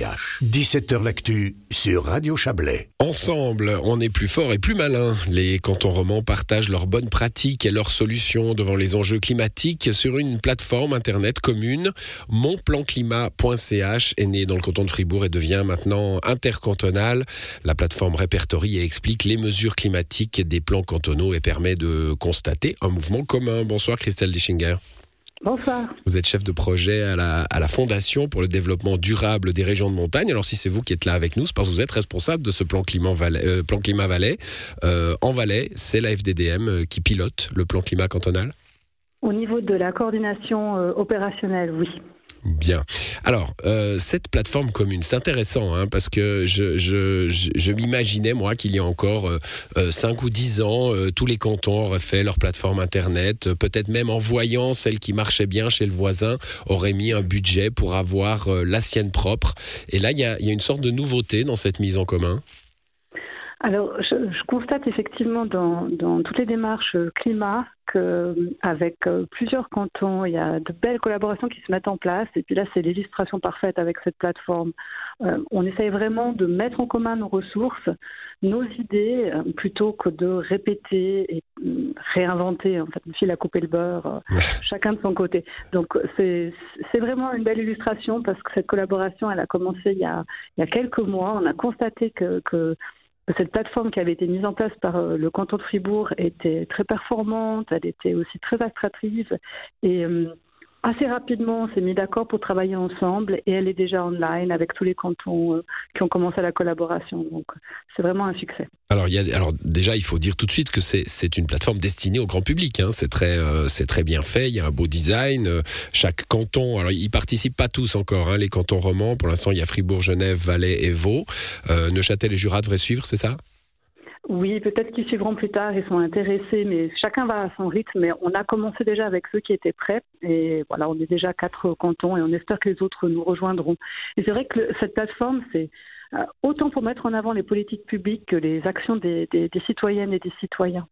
17h L'actu sur Radio Chablais. Ensemble, on est plus fort et plus malin. Les cantons romans partagent leurs bonnes pratiques et leurs solutions devant les enjeux climatiques sur une plateforme internet commune. Monplanclimat.ch est né dans le canton de Fribourg et devient maintenant intercantonal. La plateforme répertorie et explique les mesures climatiques des plans cantonaux et permet de constater un mouvement commun. Bonsoir Christelle Dischinger. Bonsoir. Vous êtes chef de projet à la, à la, Fondation pour le développement durable des régions de montagne. Alors si c'est vous qui êtes là avec nous, c'est parce que vous êtes responsable de ce plan climat Valais. Euh, plan climat Valais. Euh, en Valais, c'est la FDDM euh, qui pilote le plan climat cantonal Au niveau de la coordination opérationnelle, oui. Bien. Alors, euh, cette plateforme commune, c'est intéressant hein, parce que je, m'imaginais, moi, qu'il y a encore euh, 5 ou 10 ans, euh, tous les cantons auraient fait leur plateforme Internet. Euh, peut-être même en voyant celle qui marchait bien chez le voisin, auraient mis un budget pour avoir euh, la sienne propre. Et là, il y a une sorte de nouveauté dans cette mise en commun. Alors, je, je, constate effectivement dans, dans, toutes les démarches climat qu'avec plusieurs cantons, il y a de belles collaborations qui se mettent en place. Et puis là, c'est l'illustration parfaite avec cette plateforme. Euh, on essaye vraiment de mettre en commun nos ressources, nos idées, euh, plutôt que de répéter et euh, réinventer, en fait, le fil à couper le beurre, chacun de son côté. Donc, c'est vraiment une belle illustration parce que cette collaboration, elle a commencé il y a, il y a quelques mois. On a constaté que, que cette plateforme qui avait été mise en place par euh, le canton de Fribourg était très performante, elle était aussi très attractive et euh, assez rapidement, on s'est mis d'accord pour travailler ensemble et elle est déjà online avec tous les cantons euh, qui ont commencé la collaboration. Donc, c'est vraiment un succès. Alors, il y a, alors déjà, il faut dire tout de suite que c'est une plateforme destinée au grand public. Hein. C'est très, euh, c'est très bien fait. Il y a un beau design. Euh, chaque canton, alors ils participent pas tous encore. Hein, les cantons romans, pour l'instant, il y a Fribourg, Genève, Valais et Vaud. Neuchâtel et Jura devraient suivre, c'est ça? Oui, peut-être qu'ils suivront plus tard, ils sont intéressés, mais chacun va à son rythme. Mais on a commencé déjà avec ceux qui étaient prêts, et voilà, on est déjà quatre cantons, et on espère que les autres nous rejoindront. Et c'est vrai que cette plateforme, c'est euh, autant pour mettre en avant les politiques publiques que les actions des, des, des citoyennes et des citoyens.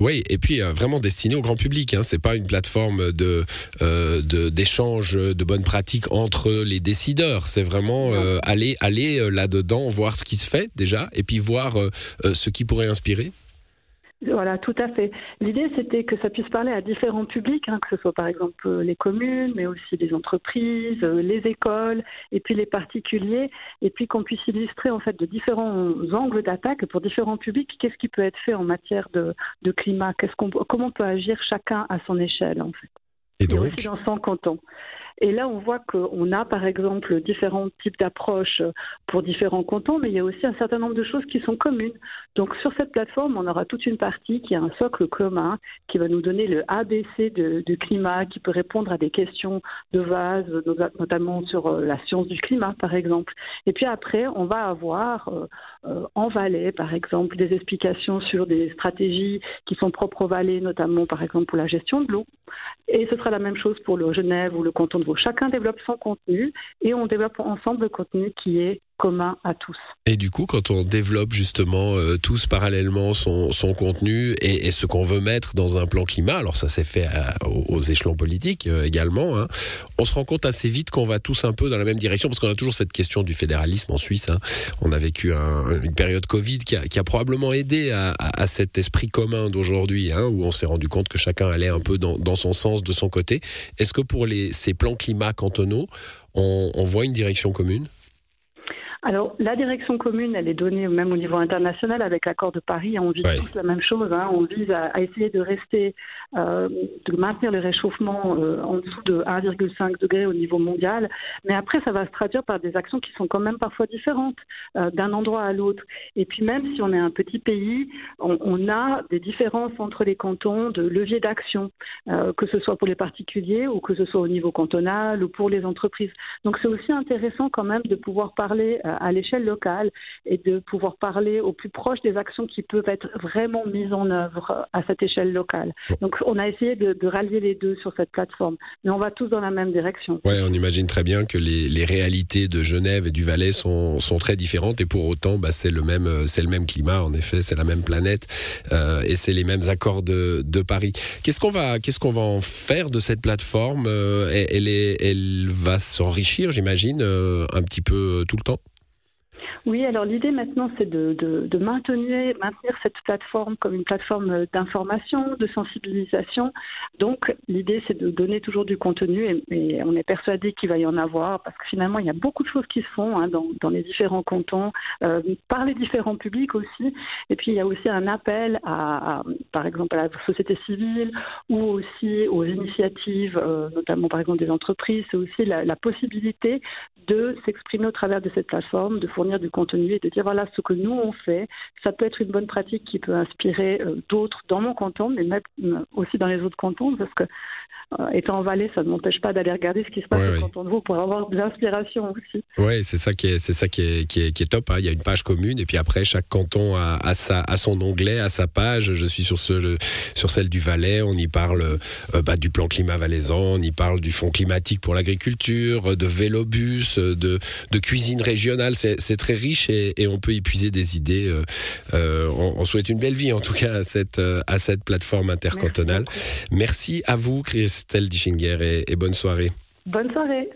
Oui, et puis euh, vraiment destiné au grand public. Hein. C'est pas une plateforme de euh, d'échange de, de, bonnes pratiques entre les décideurs. C'est vraiment euh, aller aller euh, là-dedans, voir ce qui se fait déjà, et puis voir ce qui pourrait inspirer. Voilà, tout à fait. L'idée, c'était que ça puisse parler à différents publics, hein, que ce soit par exemple les communes, mais aussi les entreprises, les écoles, et puis les particuliers, et puis qu'on puisse illustrer en fait de différents angles d'attaque pour différents publics. Qu'est-ce qui peut être fait en matière de, de climat? Qu'est-ce qu'on, comment on peut agir chacun à son échelle en fait? Et donc, et aussi dans son canton. Et là, on voit qu'on a, par exemple, différents types d'approches pour différents cantons, mais il y a aussi un certain nombre de choses qui sont communes. Donc, sur cette plateforme, on aura toute une partie qui a un socle commun, qui va nous donner le ABC de, de climat, qui peut répondre à des questions de base, notamment sur la science du climat, par exemple. Et puis après, on va avoir euh, en Valais, par exemple, des explications sur des stratégies qui sont propres aux vallées, notamment, par exemple, pour la gestion de l'eau. Et ce sera la même chose pour le Genève ou le canton de Vaud. Chacun développe son contenu et on développe ensemble le contenu qui est commun à tous. Et du coup, quand on développe justement euh, tous parallèlement son, son contenu et, ce qu'on veut mettre dans un plan climat, alors ça s'est fait aux, échelons politiques euh, également, hein, on se rend compte assez vite qu'on va tous un peu dans la même direction parce qu'on a toujours cette question du fédéralisme en Suisse. Hein. On a vécu un, une période Covid qui a, probablement aidé à, cet esprit commun d'aujourd'hui hein, où on s'est rendu compte que chacun allait un peu dans, son sens de son côté. Est-ce que pour les, ces plans climat cantonaux, on, on voit une direction commune? Alors, la direction commune, elle est donnée même au niveau international avec l'accord de Paris. On vise ouais. tous la même chose. Hein. On vise à, à, essayer de rester, euh, de maintenir le réchauffement euh, en dessous de 1,5 degré au niveau mondial. Mais après, ça va se traduire par des actions qui sont quand même parfois différentes euh, d'un endroit à l'autre. Et puis, même si on est un petit pays, on, on a des différences entre les cantons de levier d'action, que ce soit pour les particuliers ou que ce soit au niveau cantonal ou pour les entreprises. Donc, c'est aussi intéressant quand même de pouvoir parler à l'échelle locale et de pouvoir parler au plus proche des actions qui peuvent être vraiment mises en œuvre à cette échelle locale. Donc on a essayé de, rallier les deux sur cette plateforme, mais on va tous dans la même direction. Ouais, on imagine très bien que les, les réalités de Genève et du Valais sont, sont très différentes et pour autant, bah, c'est le même, c'est le même climat. En effet, c'est la même planète euh, et c'est les mêmes accords de, de Paris. Qu'est-ce qu'on va, qu'est-ce qu'on va en faire de cette plateforme? Euh, elle, est, elle va s'enrichir, j'imagine, euh, un petit peu tout le temps? Oui, alors l'idée maintenant, c'est de, maintenir, cette plateforme comme une plateforme d'information, de sensibilisation. Donc l'idée, c'est de donner toujours du contenu et, on est persuadé qu'il va y en avoir parce que finalement, il y a beaucoup de choses qui se font hein, dans, les différents cantons, euh, par les différents publics aussi. Et puis il y a aussi un appel à, par exemple, à la société civile ou aussi aux initiatives, euh, notamment par exemple des entreprises. C'est aussi la possibilité de s'exprimer au travers de cette plateforme, de fournir du contenu et de dire voilà ce que nous on fait. Ça peut être une bonne pratique qui peut inspirer euh, d'autres dans mon canton, mais même euh, aussi dans les autres cantons, parce que euh, étant en Valais, ça ne m'empêche pas d'aller regarder ce qui se passe au canton de Vaud pour avoir de l'inspiration aussi. Oui, c'est ça qui est, c'est ça qui est, qui est, qui est top. Hein. Il y a une page commune et puis après chaque canton a, a, sa, a son onglet, a sa page. Je suis sur ce, sur celle du Valais. On y parle bah, du plan climat valaisan, on y parle du fonds climatique pour l'agriculture, de vélobus, de, de cuisine régionale. C'est très riche et, on peut y puiser des idées. Euh, euh, on, souhaite une belle vie en tout cas à cette, euh, à cette plateforme intercantonale. Merci, à vous, Christelle Dischinger, et bonne soirée. Bonne soirée.